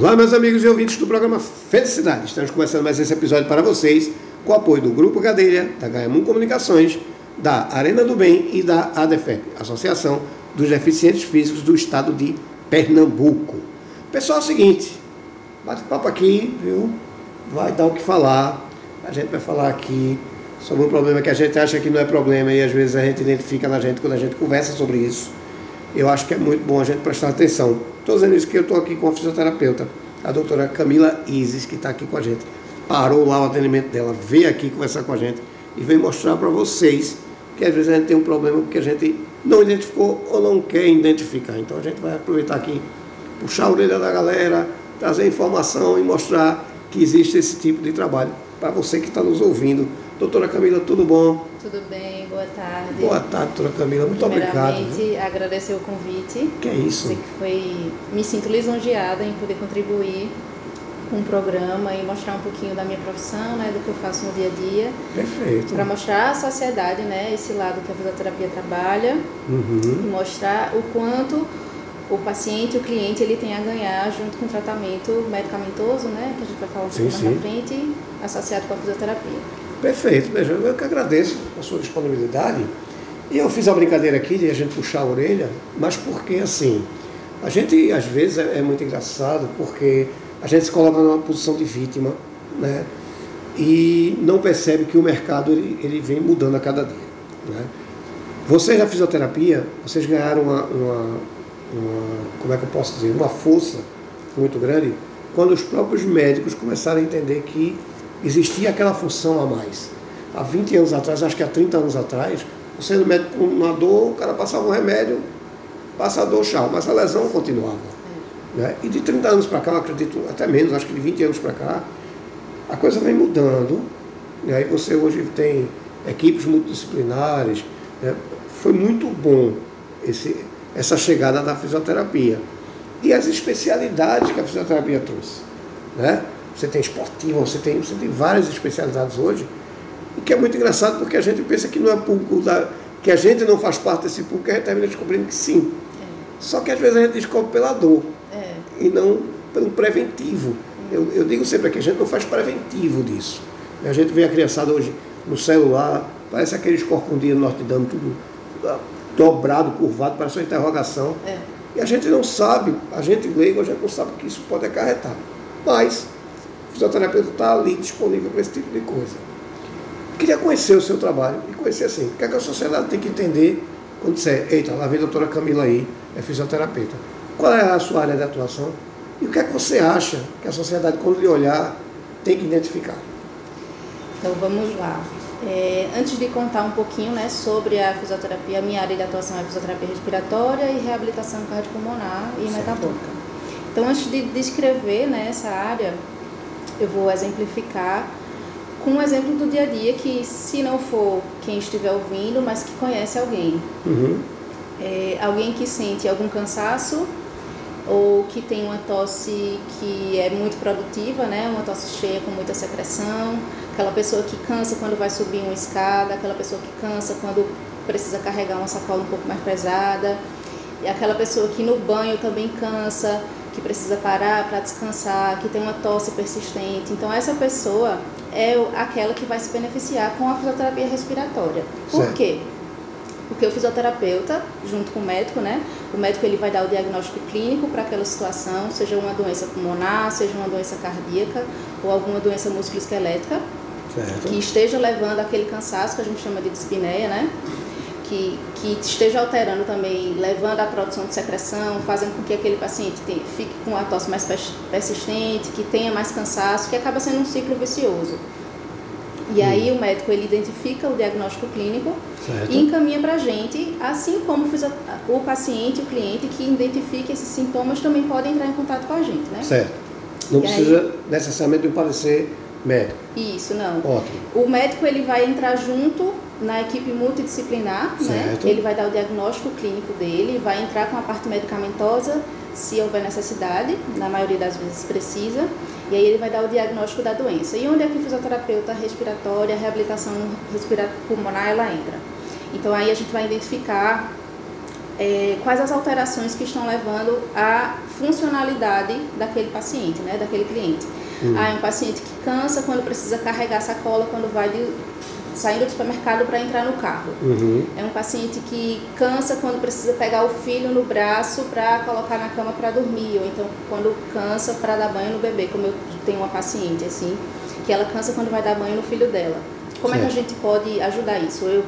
Olá, meus amigos e ouvintes do programa Felicidade. Estamos começando mais esse episódio para vocês com o apoio do Grupo Cadeira, da Gaiamum Comunicações, da Arena do Bem e da ADEFEP, Associação dos Deficientes Físicos do Estado de Pernambuco. Pessoal, é o seguinte, bate-papo aqui, viu? Vai dar o que falar. A gente vai falar aqui sobre um problema que a gente acha que não é problema e às vezes a gente identifica na gente quando a gente conversa sobre isso. Eu acho que é muito bom a gente prestar atenção. Estou dizendo isso que eu estou aqui com a fisioterapeuta, a doutora Camila Isis, que está aqui com a gente. Parou lá o atendimento dela, veio aqui conversar com a gente e veio mostrar para vocês que às vezes a gente tem um problema porque a gente não identificou ou não quer identificar. Então a gente vai aproveitar aqui, puxar a orelha da galera, trazer informação e mostrar que existe esse tipo de trabalho para você que está nos ouvindo. Doutora Camila, tudo bom? Tudo bem, boa tarde. Boa tarde, doutora Camila. Muito obrigado. Primeiramente, agradecer o convite. Que é isso? Que foi, me sinto lisonjeada em poder contribuir com o programa e mostrar um pouquinho da minha profissão, né, do que eu faço no dia a dia. Perfeito. Para mostrar à sociedade, né, esse lado que a fisioterapia trabalha Uhum. e mostrar o quanto o paciente, o cliente, ele tem a ganhar junto com o tratamento medicamentoso, né, que a gente vai falar um pouco mais na frente, associado com a fisioterapia. Perfeito, veja, eu que agradeço a sua disponibilidade. E eu fiz a brincadeira aqui de a gente puxar a orelha, mas porque assim, a gente às vezes é, é muito engraçado porque a gente se coloca numa posição de vítima, né? E não percebe que o mercado ele, ele vem mudando a cada dia. Né? Vocês da fisioterapia, vocês ganharam uma, uma, como é que eu posso dizer, uma força muito grande quando os próprios médicos começaram a entender que existia aquela função a mais. Há 20 anos atrás, acho que há 30 anos atrás, no médico com uma dor, o cara passava um remédio, passa a dor, tchau, mas a lesão continuava. Né? E de 30 anos para cá, eu acredito até menos, acho que de 20 anos para cá, a coisa vem mudando. Né? E você hoje tem equipes multidisciplinares. Né? Foi muito bom esse, essa chegada da fisioterapia. E as especialidades que a fisioterapia trouxe. Né? Você tem esportiva, você tem, você tem várias especialidades hoje. O que é muito engraçado porque a gente pensa que não é público, da, que a gente não faz parte desse público, a gente termina descobrindo que sim. Só que às vezes a gente descobre pela dor É, e não pelo preventivo. Eu, eu digo sempre que a gente não faz preventivo disso. A gente vê a criançada hoje no celular, parece aqueles corcundinhos do Notre Dame, tudo dobrado, curvado, parece uma interrogação. é. E a gente não sabe, a gente leigo, a gente não sabe o que isso pode acarretar. Mas o fisioterapeuta está ali disponível para esse tipo de coisa. Queria conhecer o seu trabalho e conhecer assim, o que, é que a sociedade tem que entender quando disser, eita, lá vem a doutora Camila aí, é fisioterapeuta. Qual é a sua área de atuação? E o que é que você acha que a sociedade, quando lhe olhar, tem que identificar? Então vamos lá. É, antes de contar um pouquinho né, sobre a fisioterapia, a minha área de atuação é fisioterapia respiratória e reabilitação cardiopulmonar e Certo. metabólica. Então antes de descrever né, essa área, eu vou exemplificar com um exemplo do dia a dia que se não for quem estiver ouvindo, mas que conhece alguém. Uhum. É, alguém que sente algum cansaço ou que tem uma tosse que é muito produtiva, né? Uma tosse cheia com muita secreção, aquela pessoa que cansa quando vai subir uma escada, aquela pessoa que cansa quando precisa carregar uma sacola um pouco mais pesada, e aquela pessoa que no banho também cansa, que precisa parar para descansar, que tem uma tosse persistente. Então essa pessoa é aquela que vai se beneficiar com a fisioterapia respiratória. Por Certo. quê? Porque o fisioterapeuta, junto com o médico, né? O médico ele vai dar o diagnóstico clínico para aquela situação, seja uma doença pulmonar, seja uma doença cardíaca ou alguma doença musculoesquelética Certo? que esteja levando aquele cansaço que a gente chama de dispneia, né? Que, que esteja alterando também, levando à produção de secreção, fazendo com que aquele paciente tenha- fique com a tosse mais pers- persistente, que tenha mais cansaço, que acaba sendo um ciclo vicioso. E aí o médico ele identifica o diagnóstico clínico Certo. e encaminha para a gente, assim como o paciente, o cliente que identifique esses sintomas também pode entrar em contato com a gente, né? Certo. Não E aí- precisa necessariamente de um parecer médico. Isso, não. Ótimo. O médico ele vai entrar junto na equipe multidisciplinar, né? Certo. Ele vai dar o diagnóstico clínico dele, vai entrar com a parte medicamentosa, se houver necessidade, na maioria das vezes precisa, e aí ele vai dar o diagnóstico da doença. E onde é que a fisioterapeuta respiratória, a reabilitação respira- pulmonar, ela entra? Então aí a gente vai identificar é, quais as alterações que estão levando à funcionalidade daquele paciente, né, daquele cliente. Uhum. Ah, é um paciente que cansa quando precisa carregar sacola quando vai de, saindo do supermercado para entrar no carro. Uhum. É um paciente que cansa quando precisa pegar o filho no braço para colocar na cama para dormir, ou então quando cansa para dar banho no bebê, como eu tenho uma paciente assim, que ela cansa quando vai dar banho no filho dela. Como certo. é que a gente pode ajudar isso? Eu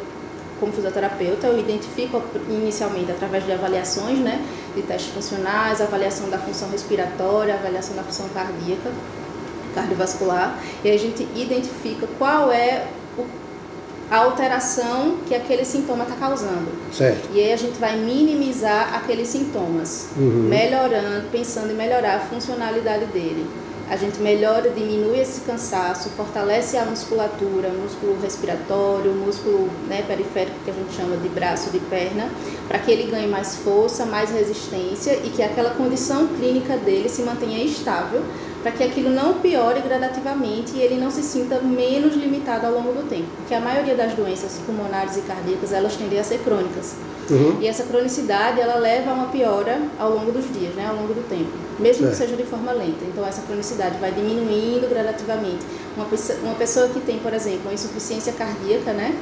como fisioterapeuta, eu identifico inicialmente através de avaliações, né, de testes funcionais, avaliação da função respiratória, avaliação da função cardíaca, cardiovascular, e a gente identifica qual é o, a alteração que aquele sintoma está causando. Certo. E aí a gente vai minimizar aqueles sintomas, uhum. melhorando, pensando em melhorar a funcionalidade dele a gente melhora, diminui esse cansaço, fortalece a musculatura, músculo respiratório, músculo né, periférico que a gente chama de braço, de perna, para que ele ganhe mais força, mais resistência e que aquela condição clínica dele se mantenha estável, para que aquilo não piore gradativamente e ele não se sinta menos limitado ao longo do tempo, porque a maioria das doenças pulmonares e cardíacas elas tendem a ser crônicas. Uhum. E essa cronicidade ela leva a uma piora ao longo dos dias, né, ao longo do tempo, mesmo é. que seja de forma lenta. Então essa cronicidade vai diminuindo gradativamente. Uma pessoa, uma pessoa que tem, por exemplo, uma insuficiência cardíaca, né,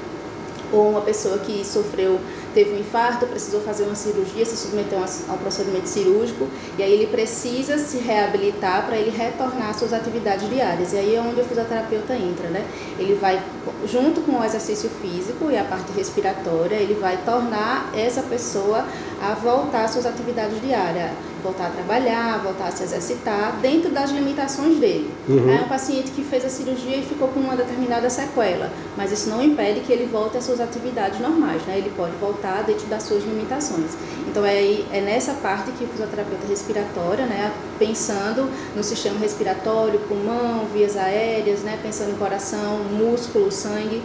ou uma pessoa que sofreu teve um infarto, precisou fazer uma cirurgia, se submeteu a um procedimento cirúrgico, e aí ele precisa se reabilitar para ele retornar às suas atividades diárias. E aí é onde o fisioterapeuta entra, né? Ele vai, junto com o exercício físico e a parte respiratória, ele vai tornar essa pessoa a voltar às suas atividades diárias, voltar a trabalhar, voltar a se exercitar, dentro das limitações dele. Uhum. É um paciente que fez a cirurgia e ficou com uma determinada sequela, mas isso não impede que ele volte às suas atividades normais, né? Ele pode voltar dentro das suas limitações. Então é, é nessa parte que o fisioterapeuta respiratória, né, pensando no sistema respiratório, pulmão, vias aéreas, né, pensando em coração, músculo, sangue,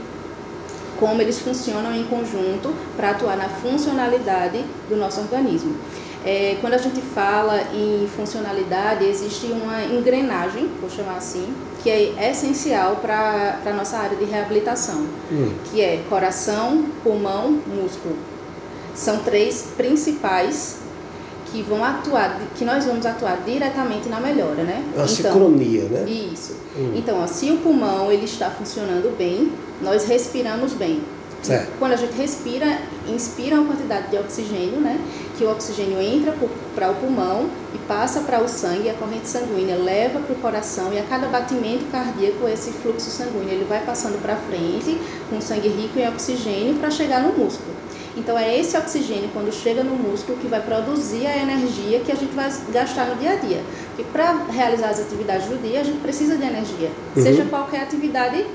como eles funcionam em conjunto para atuar na funcionalidade do nosso organismo. É, quando a gente fala em funcionalidade, existe uma engrenagem, vou chamar assim, que é essencial para a nossa área de reabilitação, hum. que é coração, pulmão, músculo. São três principais que vão atuar, que nós vamos atuar diretamente na melhora, né? A então, sincronia, né? Isso. Hum. Então, ó, se o pulmão ele está funcionando bem, nós respiramos bem. Certo. Quando a gente respira, inspira uma quantidade de oxigênio, né? Que o oxigênio entra para o pulmão e passa para o sangue, a corrente sanguínea leva para o coração e a cada batimento cardíaco esse fluxo sanguíneo ele vai passando para frente com sangue rico em oxigênio para chegar no músculo. Então é esse oxigênio quando chega no músculo que vai produzir a energia que a gente vai gastar no dia a dia. Porque para realizar as atividades do dia a gente precisa de energia, uhum. seja qualquer atividade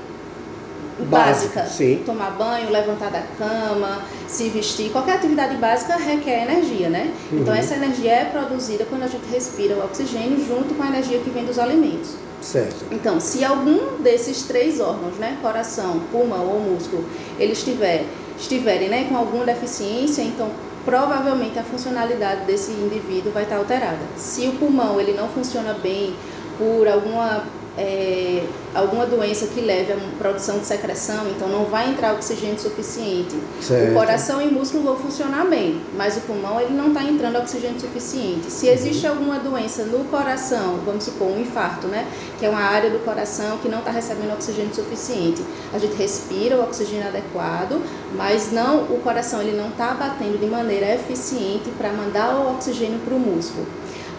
básica. Sim. Tomar banho, levantar da cama, se vestir, qualquer atividade básica requer energia, né? Uhum. Então essa energia é produzida quando a gente respira o oxigênio junto com a energia que vem dos alimentos. Certo. Então, se algum desses três órgãos, né, coração, pulmão ou músculo, ele estiver estiverem, né, com alguma deficiência, então provavelmente a funcionalidade desse indivíduo vai estar alterada. Se o pulmão ele não funciona bem por alguma é, alguma doença que leve a produção de secreção, então não vai entrar oxigênio suficiente. Certo. O coração e músculo vão funcionar bem, mas o pulmão ele não está entrando oxigênio suficiente. Se existe uhum. alguma doença no coração, vamos supor um infarto, né, que é uma área do coração que não está recebendo oxigênio suficiente, a gente respira o oxigênio adequado, mas não o coração ele não está batendo de maneira eficiente para mandar o oxigênio para o músculo.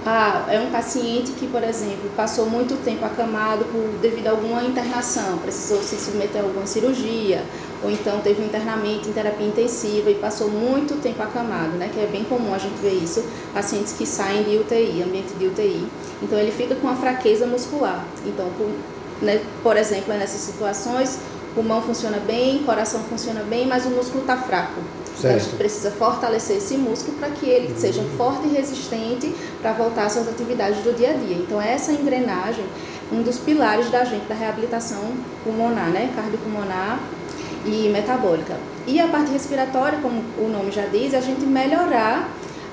Ah, é um paciente que, por exemplo, passou muito tempo acamado por, devido a alguma internação, precisou se submeter a alguma cirurgia, ou então teve um internamento em terapia intensiva e passou muito tempo acamado, né? Que é bem comum a gente ver isso, pacientes que saem de UTI, ambiente de UTI. Então ele fica com a fraqueza muscular. Então, por, né, por exemplo, nessas situações, pulmão funciona bem, coração funciona bem, mas o músculo está fraco. Certo. A gente precisa fortalecer esse músculo para que ele uhum. seja forte e resistente para voltar às suas atividades do dia a dia. Então, essa engrenagem, um dos pilares da gente da reabilitação pulmonar, né? Cardiopulmonar e metabólica. E a parte respiratória, como o nome já diz, é a gente melhorar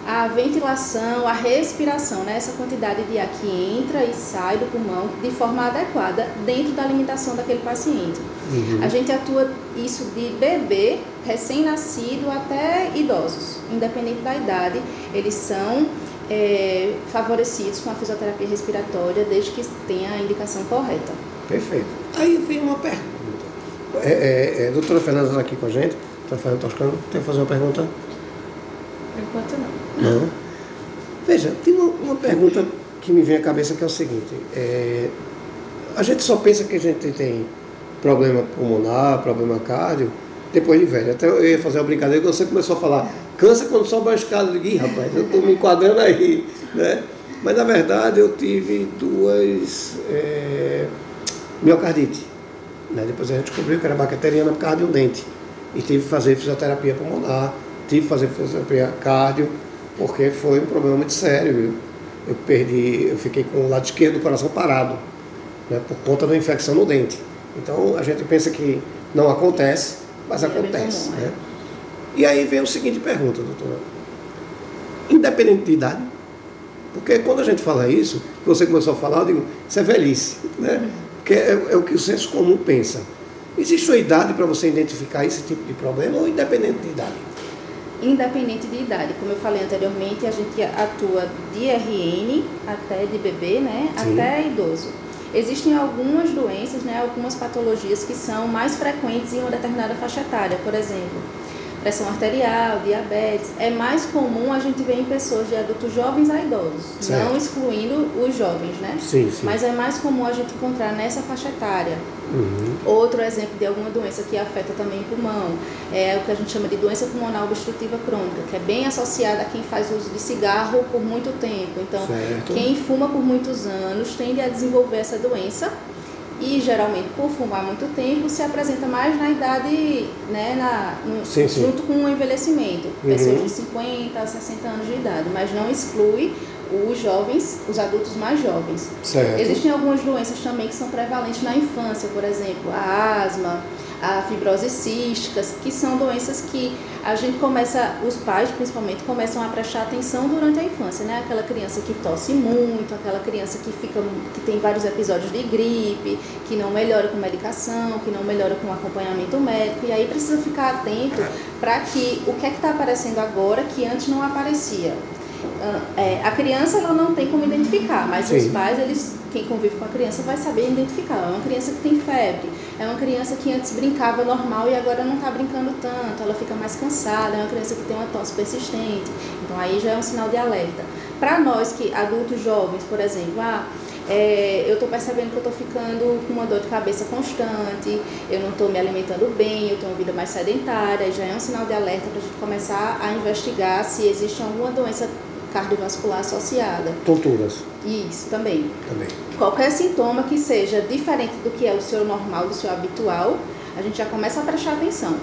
a ventilação, a respiração, né? essa quantidade de ar que entra e sai do pulmão de forma adequada dentro da limitação daquele paciente. Uhum. A gente atua isso de bebê recém-nascido até idosos, independente da idade, eles são é, favorecidos com a fisioterapia respiratória desde que tenha a indicação correta. Perfeito. Aí vem uma pergunta. É, é, é, doutora Fernanda está aqui com a gente. Doutora Fernanda Toscano, quer fazer uma pergunta? Por enquanto não. Não. Veja, tem uma, pergunta que me vem à cabeça que é o seguinte. É, a gente só pensa que a gente tem problema pulmonar, problema cardio, depois de velho. Até eu ia fazer uma brincadeira que você começou a falar, cansa quando sobe a escada. Eu digo, rapaz, eu estou me enquadrando aí. Né? Mas na verdade eu tive duas é, miocardite. Né? Depois a gente descobriu que era bacteriana por causa de um dente. E tive que fazer fisioterapia pulmonar, tive que fazer fisioterapia cardio, porque foi um problema muito sério. Viu? Eu perdi, eu fiquei com o lado esquerdo do coração parado, né? por conta da infecção no dente. Então a gente pensa que não acontece, mas é acontece. Né? É. E aí vem o seguinte pergunta, doutora. Independente de idade, porque quando a gente fala isso, você começou a falar, eu digo, isso é velhice, né? Porque é, é o que o senso comum pensa. Existe uma idade para você identificar esse tipo de problema ou independente de idade? Independente de idade, como eu falei anteriormente, a gente atua de RN até de bebê, né? Sim. Até idoso. Existem algumas doenças, né, algumas patologias que são mais frequentes em uma determinada faixa etária, por exemplo, pressão arterial, diabetes. É mais comum a gente ver em pessoas de adultos jovens a idosos, certo. não excluindo os jovens, né? Sim, sim. Mas é mais comum a gente encontrar nessa faixa etária. Uhum. Outro exemplo de alguma doença que afeta também o pulmão é o que a gente chama de doença pulmonar obstrutiva crônica, que é bem associada a quem faz uso de cigarro por muito tempo. Então, certo. quem fuma por muitos anos tende a desenvolver essa doença e geralmente por fumar muito tempo se apresenta mais na idade, né, na, no, sim, sim. junto com o envelhecimento, uhum. pessoas de 50 a 60 anos de idade, mas não exclui os jovens, os adultos mais jovens. Certo. Existem algumas doenças também que são prevalentes na infância, por exemplo, a asma, a fibrose cística, que são doenças que a gente começa, os pais principalmente, começam a prestar atenção durante a infância, né? Aquela criança que tosse muito, aquela criança que fica, que tem vários episódios de gripe, que não melhora com medicação, que não melhora com acompanhamento médico, e aí precisa ficar atento para que o que é que está aparecendo agora que antes não aparecia. Ah, é, a criança ela não tem como identificar, mas Sim. os pais, eles, quem convive com a criança vai saber identificar. É uma criança que tem febre, é uma criança que antes brincava normal e agora não está brincando tanto, ela fica mais cansada, é uma criança que tem uma tosse persistente. Então aí já é um sinal de alerta. Para nós que adultos jovens, por exemplo, ah, é, eu estou percebendo que eu estou ficando com uma dor de cabeça constante, eu não estou me alimentando bem, eu tenho uma vida mais sedentária, já é um sinal de alerta para a gente começar a investigar se existe alguma doença cardiovascular associada. Tonturas. Isso, também. Também. Qualquer sintoma que seja diferente do que é o seu normal, do seu habitual, a gente já começa a prestar atenção.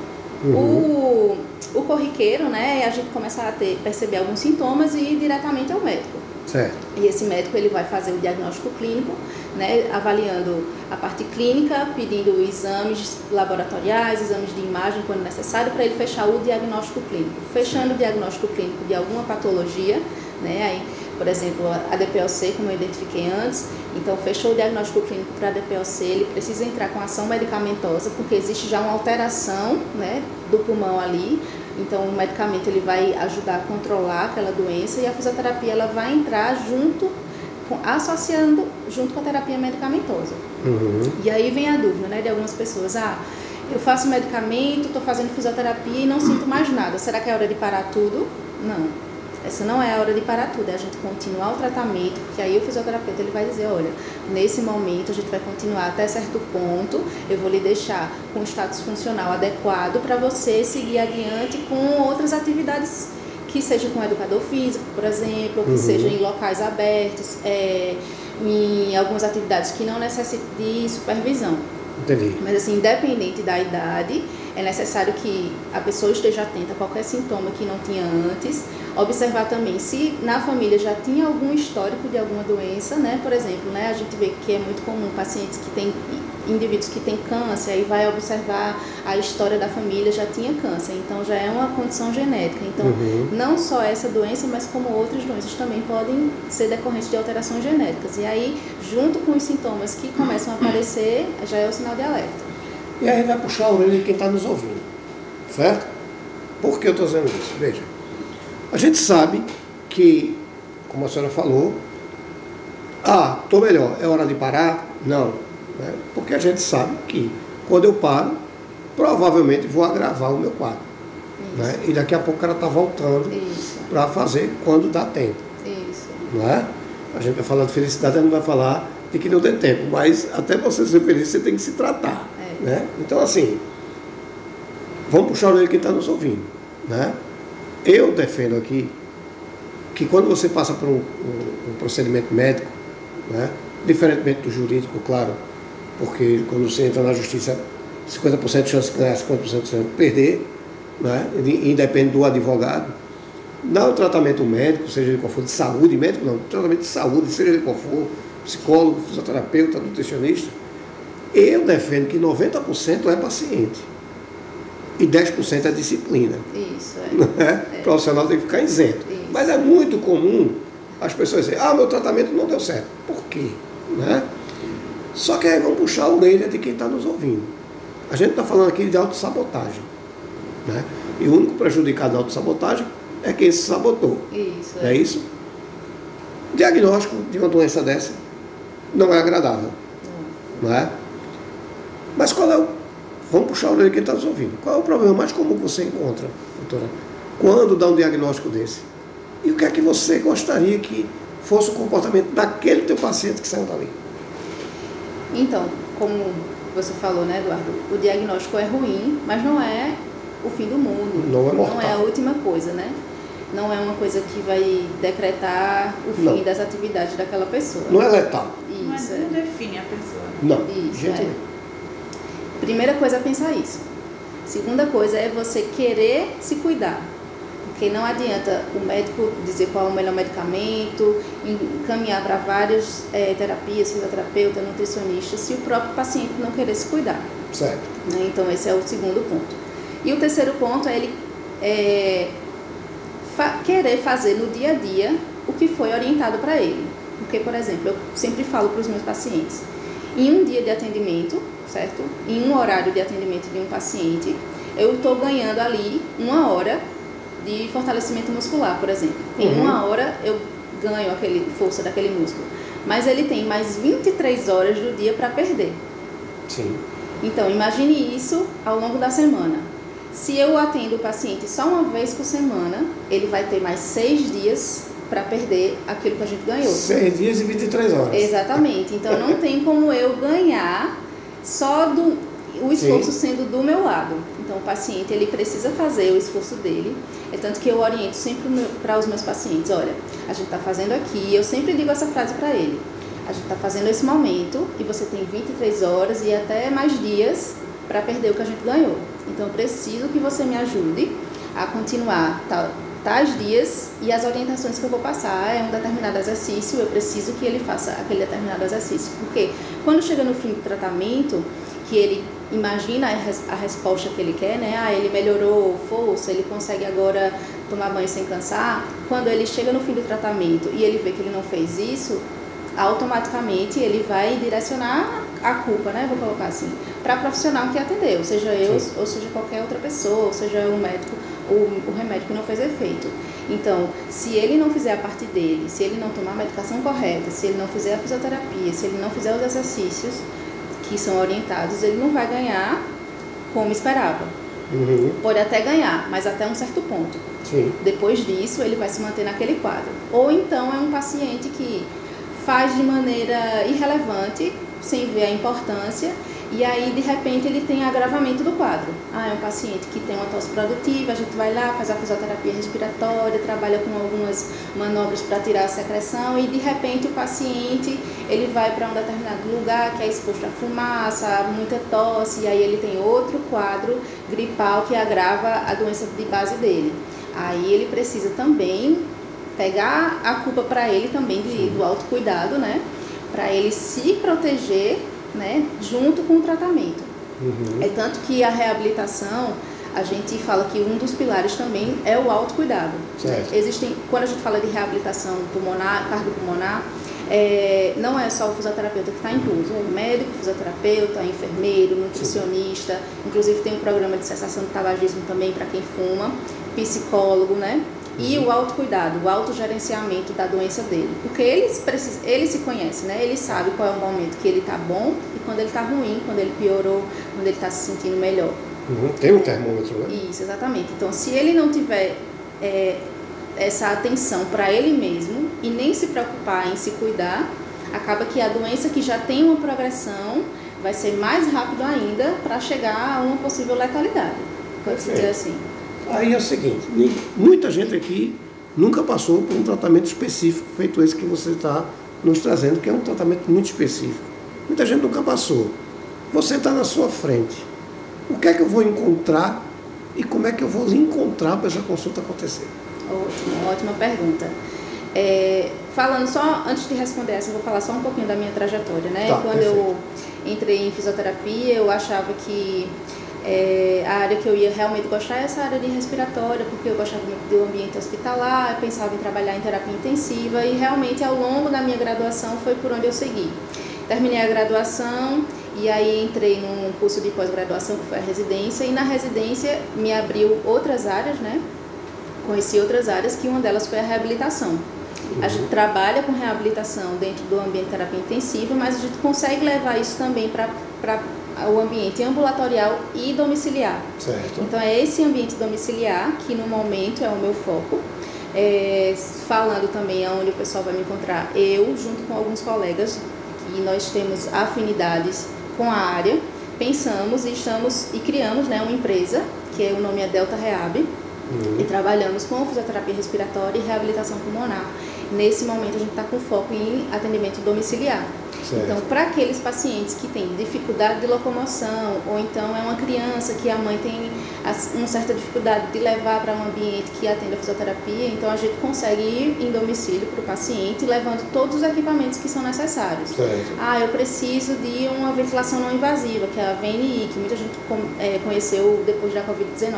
Uhum. O, o corriqueiro, né, a gente começa a ter, perceber alguns sintomas e ir diretamente ao médico. Certo. E esse médico ele vai fazer o diagnóstico clínico, né, avaliando a parte clínica, pedindo exames laboratoriais, exames de imagem quando necessário, para ele fechar o diagnóstico clínico. Fechando Sim. o diagnóstico clínico de alguma patologia, né, aí, por exemplo, a DPOC, como eu identifiquei antes, então fechou o diagnóstico clínico para a DPOC, ele precisa entrar com ação medicamentosa, porque existe já uma alteração né, do pulmão ali, então o medicamento ele vai ajudar a controlar aquela doença e a fisioterapia ela vai entrar junto associando junto com a terapia medicamentosa. Uhum. E aí vem a dúvida, né, de algumas pessoas, ah, eu faço medicamento, estou fazendo fisioterapia e não sinto mais nada. Será que é hora de parar tudo? Não. Essa não é a hora de parar tudo, é a gente continuar o tratamento, porque aí o fisioterapeuta ele vai dizer, olha, nesse momento a gente vai continuar até certo ponto, eu vou lhe deixar com o status funcional adequado para você seguir adiante com outras atividades que seja com educador físico, por exemplo, ou que uhum. seja em locais abertos, é, em algumas atividades que não necessitem de supervisão. Entendi. Mas assim, independente da idade, é necessário que a pessoa esteja atenta a qualquer sintoma que não tinha antes, Observar também se na família já tinha algum histórico de alguma doença, né? Por exemplo, né, a gente vê que é muito comum pacientes que têm indivíduos que têm câncer, aí vai observar a história da família já tinha câncer, então já é uma condição genética. Então, uhum. não só essa doença, mas como outras doenças também podem ser decorrentes de alterações genéticas. E aí, junto com os sintomas que começam a aparecer, já é o sinal de alerta. E aí vai puxar a orelha de quem está nos ouvindo, certo? Por que eu estou dizendo isso? Veja, a gente sabe que, como a senhora falou, ah, estou melhor, é hora de parar? Não. Né? Porque a gente sabe que quando eu paro, provavelmente vou agravar o meu quadro. Né? E daqui a pouco ela está voltando para fazer quando dá tempo. Isso. Não é? A gente vai falar de felicidade, ela não vai falar de que não tem tempo, mas até você ser feliz você tem que se tratar. Né? Então assim, vamos puxar o orelha quem está nos ouvindo. Né? Eu defendo aqui que quando você passa por um, um, um procedimento médico, né? diferentemente do jurídico, claro, porque quando você entra na justiça, 50% de chance de ganhar, 50% de chance de perder, né? independe do advogado. Não tratamento médico, seja ele qual for, de saúde, médico não, tratamento de saúde, seja ele qual for, psicólogo, fisioterapeuta, nutricionista, eu defendo que 90% é paciente e 10% é disciplina. Isso, é. Né? é. O profissional tem que ficar isento. Isso. Mas é muito comum as pessoas dizerem, ah, meu tratamento não deu certo. Por quê? Né? Só que aí vamos puxar a orelha de quem está nos ouvindo. A gente está falando aqui de autossabotagem. Né? E o único prejudicado da autossabotagem é quem se sabotou. Isso. Não é, é isso? Diagnóstico de uma doença dessa não é agradável. Não, não é? Mas qual é o. Vamos puxar a orelha de quem está nos ouvindo. Qual é o problema mais comum que você encontra, doutora? Quando dá um diagnóstico desse? E o que é que você gostaria que fosse o comportamento daquele teu paciente que saiu dali? Então, como você falou, né, Eduardo? O diagnóstico é ruim, mas não é o fim do mundo. Não é mortal. Não é a última coisa, né? Não é uma coisa que vai decretar o fim não. das atividades daquela pessoa. Não é letal. Isso. Mas não é. define a pessoa. Não, isso, gente é. Primeira coisa é pensar isso. Segunda coisa é você querer se cuidar. Porque não adianta o médico dizer qual é o melhor medicamento, encaminhar para várias é, terapias, fisioterapeuta, nutricionista, se o próprio paciente não querer se cuidar. Certo. Né? Então, esse é o segundo ponto. E o terceiro ponto é ele é, fa querer fazer no dia a dia o que foi orientado para ele. Porque, por exemplo, eu sempre falo para os meus pacientes, em um dia de atendimento, certo? Em um horário de atendimento de um paciente, eu estou ganhando ali uma hora de fortalecimento muscular, por exemplo. Em uhum. uma hora eu ganho aquele força daquele músculo. Mas ele tem mais 23 horas do dia para perder. Sim. Então, imagine isso ao longo da semana. Se eu atendo o paciente só uma vez por semana, ele vai ter mais seis dias para perder aquilo que a gente ganhou. Seis dias e 23 horas. Exatamente. Então não tem como eu ganhar só do, o esforço Sim. sendo do meu lado. Então o paciente ele precisa fazer o esforço dele. É tanto que eu oriento sempre para os meus pacientes, olha, a gente está fazendo aqui, eu sempre digo essa frase para ele. A gente está fazendo esse momento e você tem 23 horas e até mais dias para perder o que a gente ganhou. Então, eu preciso que você me ajude a continuar tais dias e as orientações que eu vou passar é um determinado exercício, eu preciso que ele faça aquele determinado exercício. Porque quando chega no fim do tratamento, que ele imagina a resposta que ele quer, né? Ah, ele melhorou força, ele consegue agora tomar banho sem cansar. Quando ele chega no fim do tratamento e ele vê que ele não fez isso, automaticamente ele vai direcionar a culpa, né? Vou colocar assim, para profissional que atendeu, seja eu Sim. ou seja qualquer outra pessoa, seja o médico, o, o remédio que não fez efeito. Então, se ele não fizer a parte dele, se ele não tomar a medicação correta, se ele não fizer a fisioterapia, se ele não fizer os exercícios que são orientados, ele não vai ganhar como esperava. Uhum. Pode até ganhar, mas até um certo ponto. Sim. Depois disso, ele vai se manter naquele quadro. Ou então é um paciente que faz de maneira irrelevante, sem ver a importância, e aí de repente ele tem agravamento do quadro. Ah, é um paciente que tem uma tosse produtiva, a gente vai lá, faz a fisioterapia respiratória, trabalha com algumas manobras para tirar a secreção e de repente o paciente ele vai para um determinado lugar que é exposto à fumaça, muita tosse, e aí ele tem outro quadro gripal que agrava a doença de base dele. Aí ele precisa também pegar a culpa para ele também de, do autocuidado, né? Para ele se proteger, né? Junto com o tratamento. Uhum. É tanto que a reabilitação, a gente fala que um dos pilares também é o autocuidado. Certo. Existem, quando a gente fala de reabilitação pulmonar, cardiopulmonar, É, não é só o fisioterapeuta que está incluso, é médico, fisioterapeuta, enfermeiro, nutricionista, inclusive tem um programa de cessação de tabagismo também para quem fuma, psicólogo, né? E o autocuidado, o autogerenciamento da doença dele. Porque ele, precisa, ele se conhece, né? Ele sabe qual é o momento que ele está bom e quando ele está ruim, quando ele piorou, quando ele está se sentindo melhor. Uhum. Tem um termômetro, né? Isso, exatamente. Então, se ele não tiver é, essa atenção para ele mesmo e nem se preocupar em se cuidar, acaba que a doença que já tem uma progressão vai ser mais rápido ainda para chegar a uma possível letalidade. Pode-se dizer assim. Aí é o seguinte, muita gente aqui nunca passou por um tratamento específico feito esse que você está nos trazendo, que é um tratamento muito específico. Muita gente nunca passou. Você está na sua frente. O que é que eu vou encontrar e como é que eu vou encontrar para essa consulta acontecer? Ótimo, ótima pergunta. É, falando só, antes de responder essa, eu vou falar só um pouquinho da minha trajetória, né? Tá, Quando perfeito. eu entrei em fisioterapia, eu achava que é, a área que eu ia realmente gostar é essa área de respiratória, porque eu gostava muito do ambiente hospitalar, eu pensava em trabalhar em terapia intensiva e realmente ao longo da minha graduação foi por onde eu segui. Terminei a graduação e aí entrei num curso de pós-graduação que foi a residência e na residência me abriu outras áreas, né? Conheci outras áreas que uma delas foi a reabilitação. A gente trabalha com reabilitação dentro do ambiente de terapia intensiva, mas a gente consegue levar isso também para o ambiente ambulatorial e domiciliar. Certo. Então é esse ambiente domiciliar que no momento é o meu foco. É, falando também aonde o pessoal vai me encontrar, eu junto com alguns colegas que nós temos afinidades com a área, pensamos e estamos e criamos né, uma empresa que é o nome é Delta Reab Uhum. e trabalhamos com fisioterapia respiratória e reabilitação pulmonar. Nesse momento a gente está com foco em atendimento domiciliar. Certo. Então, para aqueles pacientes que têm dificuldade de locomoção, ou então é uma criança que a mãe tem uma certa dificuldade de levar para um ambiente que atende a fisioterapia, então a gente consegue ir em domicílio para o paciente, levando todos os equipamentos que são necessários. Certo. Ah, eu preciso de uma ventilação não invasiva, que é a VNI, que muita gente é, conheceu depois da Covid-19.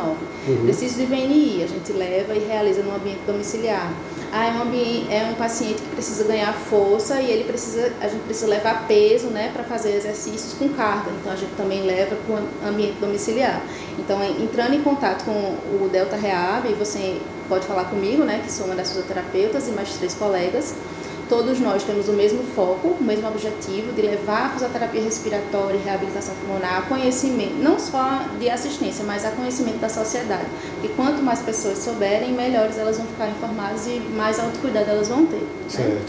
Uhum. Preciso de VNI, a gente leva e realiza no ambiente domiciliar. Ah, é um, ambiente, é um paciente que precisa ganhar força e ele precisa, a gente precisa levar peso, né, para fazer exercícios com carga. Então a gente também leva para o ambiente domiciliar. Então, é, entrando em contato com o Delta Reab, você pode falar comigo, né, que sou uma das fisioterapeutas e mais três colegas. Todos nós temos o mesmo foco, o mesmo objetivo de levar a fisioterapia respiratória e reabilitação pulmonar a conhecimento, não só de assistência, mas a conhecimento da sociedade. E quanto mais pessoas souberem, melhores elas vão ficar informadas e mais autocuidado elas vão ter. né?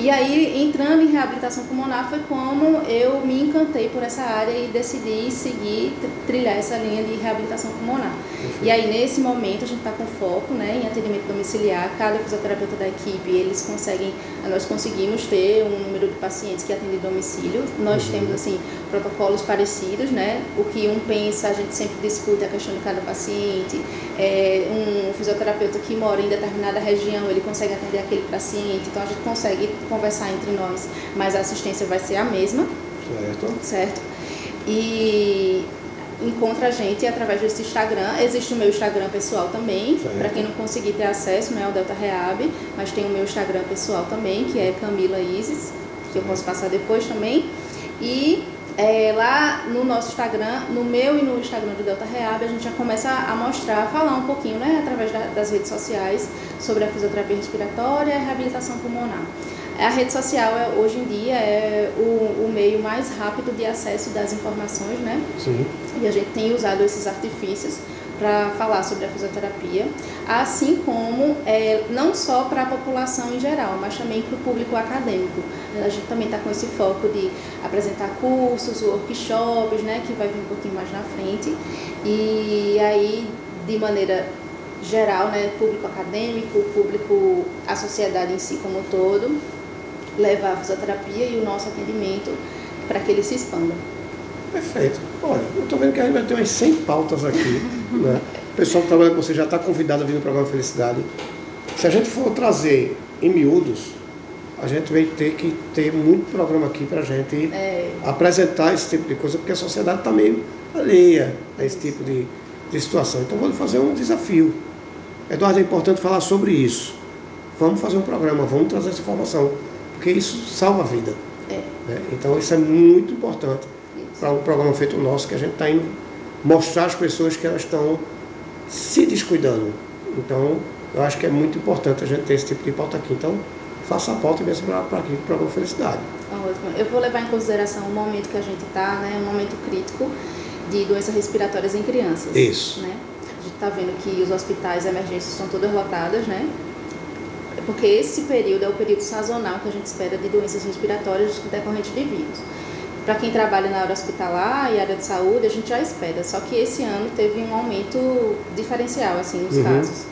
E aí, entrando em reabilitação pulmonar, foi como eu me encantei por essa área e decidi seguir, tr- trilhar essa linha de reabilitação pulmonar. E aí, nesse momento, a gente está com foco né, em atendimento domiciliar. Cada fisioterapeuta da equipe, eles conseguem, nós conseguimos ter um número de pacientes que atendem domicílio. Nós temos, assim, protocolos parecidos, né? O que um pensa, a gente sempre discute a questão de cada paciente. É, um fisioterapeuta que mora em determinada região, ele consegue atender aquele paciente. Então, a gente consegue conversar entre nós, mas a assistência vai ser a mesma Certo. certo? E encontra a gente através desse Instagram. Existe o meu Instagram pessoal também, para quem não conseguir ter acesso, não é o Delta Reab, mas tem o meu Instagram pessoal também, que é Camila Isis, que eu posso passar depois também. E é, lá no nosso Instagram, no meu e no Instagram do Delta Reab, a gente já começa a mostrar, a falar um pouquinho, né, através da- das redes sociais, sobre a fisioterapia respiratória e a reabilitação pulmonar. A rede social é, hoje em dia é o, o meio mais rápido de acesso das informações, né? Sim. E a gente tem usado esses artifícios para falar sobre a fisioterapia, assim como é, não só para a população em geral, mas também para o público acadêmico. A gente também está com esse foco de apresentar cursos, workshops, né, que vai vir um pouquinho mais na frente. E aí, de maneira geral, né, público acadêmico, público, a sociedade em si como um todo, levar a fisioterapia e o nosso atendimento para que ele se expanda. Perfeito. Olha, eu estou vendo que a gente vai ter umas 100 pautas aqui. né? O pessoal que trabalha com você já está convidado a vir no programa Felicidade. Se a gente for trazer em miúdos, a gente vai ter que ter muito programa aqui para a gente É, apresentar esse tipo de coisa, porque a sociedade está meio alheia a esse tipo de, de situação. Então, vou fazer um desafio. Eduardo, é importante falar sobre isso. Vamos fazer um programa, vamos trazer essa informação porque isso salva a vida. É. Né? Então isso é muito importante para um programa feito nosso, que a gente está indo mostrar às pessoas que elas estão se descuidando. Então, eu acho que é muito importante a gente ter esse tipo de pauta aqui. Então, faça a pauta e venha para aqui, para o programa Felicidade. Ótimo. Eu vou levar em consideração o momento que a gente está, né, um momento crítico de doenças respiratórias em crianças. Isso. Né? A gente está vendo que os hospitais e emergências estão todas lotadas, né? Porque esse período é o período sazonal que a gente espera de doenças respiratórias decorrentes de vírus. Para quem trabalha na área hospitalar e área de saúde, a gente já espera. Só que esse ano teve um aumento diferencial assim nos Uhum. casos.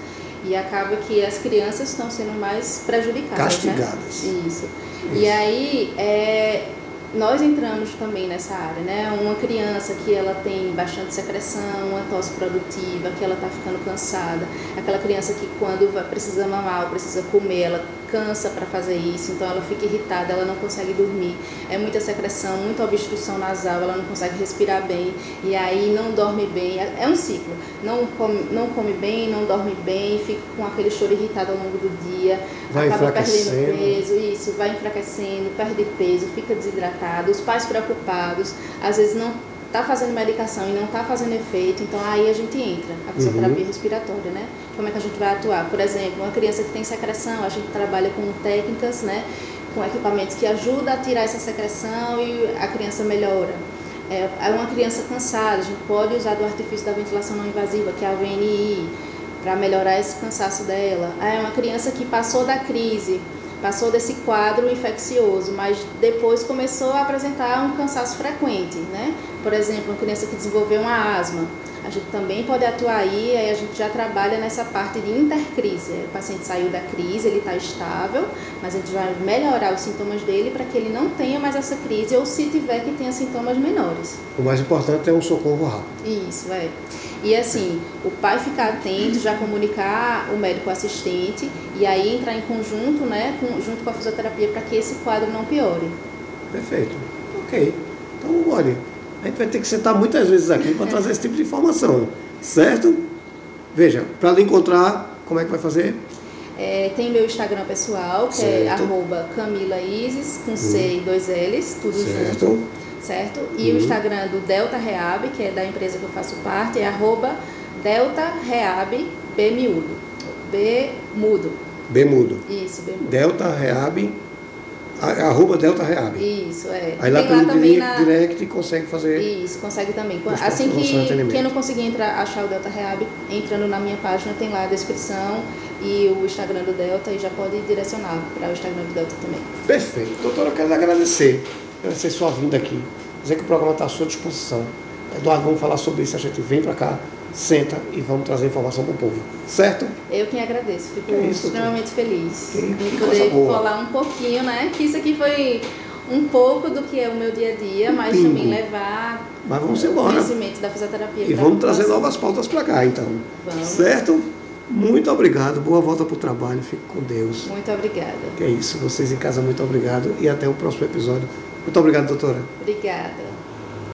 E acaba que as crianças estão sendo mais prejudicadas. Castigadas. Né? Isso. E aí, é, nós entramos também nessa área, né? Uma criança que ela tem bastante secreção, uma tosse produtiva, que ela está ficando cansada, aquela criança que quando vai, precisa mamar ou precisa comer, ela cansa para fazer isso, então ela fica irritada, ela não consegue dormir. É muita secreção, muita obstrução nasal, ela não consegue respirar bem e aí não dorme bem. É é um ciclo. Não come, não come bem, não dorme bem, fica com aquele choro irritado ao longo do dia, Vai acaba perdendo peso, isso, vai enfraquecendo, perde peso, fica desidratado, os pais preocupados, às vezes não está fazendo medicação e não está fazendo efeito, então aí a gente entra, a fisioterapia Uhum. respiratória, né? Como é que a gente vai atuar? Por exemplo, uma criança que tem secreção, a gente trabalha com técnicas, né? Com equipamentos que ajudam a tirar essa secreção e a criança melhora. É, é uma criança cansada, a gente pode usar do artifício da ventilação não invasiva, que é a VNI, para melhorar esse cansaço dela. É uma criança que passou da crise, passou desse quadro infeccioso, mas depois começou a apresentar um cansaço frequente, né? Por exemplo, uma criança que desenvolveu uma asma, a gente também pode atuar aí, aí a gente já trabalha nessa parte de intercrise. O paciente saiu da crise, ele está estável, mas a gente vai melhorar os sintomas dele para que ele não tenha mais essa crise, ou se tiver que tenha sintomas menores. O mais importante é um socorro rápido. Isso, é. E assim, o pai ficar atento, já comunicar o médico assistente e aí entrar em conjunto, né, com- junto com a fisioterapia para que esse quadro não piore. Perfeito. Ok. Então, olha, a gente vai ter que sentar muitas vezes aqui para trazer esse tipo de informação. Certo? Veja, para lhe encontrar, como é que vai fazer? É, tem meu Instagram pessoal, que é Certo. arroba Camila Isis, com C e dois L's, tudo junto. Certo? E Uhum. o Instagram do Delta Reab, que é da empresa que eu faço parte, é arroba Delta Reab B miúdo. B mudo. B mudo. Isso, B mudo. Delta Reab, arroba Delta Reab. Isso, é. Aí lá Tem pelo também direct, na... direct consegue fazer. Isso, consegue também. Assim que quem não conseguir entrar, achar o Delta Reab, entrando na minha página, tem lá a descrição e o Instagram do Delta e já pode direcionar para o Instagram do Delta também. Perfeito. Doutora, eu quero agradecer. Agradecer sua vinda aqui. Dizer que o programa está à sua disposição. Eduardo, vamos falar sobre isso. A gente vem para cá, senta e vamos trazer informação para o povo. Certo? Eu quem agradeço, fico Que isso, extremamente feliz Que- que de poder falar um pouquinho, né? Que isso aqui foi um pouco do que é o meu dia a dia, mas pingo. também levar Mas vamos o embora. conhecimento da fisioterapia. E vamos trazer população. novas pautas para cá, então. Vamos. Certo? Muito obrigado. Boa volta para o trabalho. Fique com Deus. Muito obrigada. Que é isso. Vocês em casa, muito obrigado. E até o próximo episódio. Muito obrigado, doutora. Obrigada.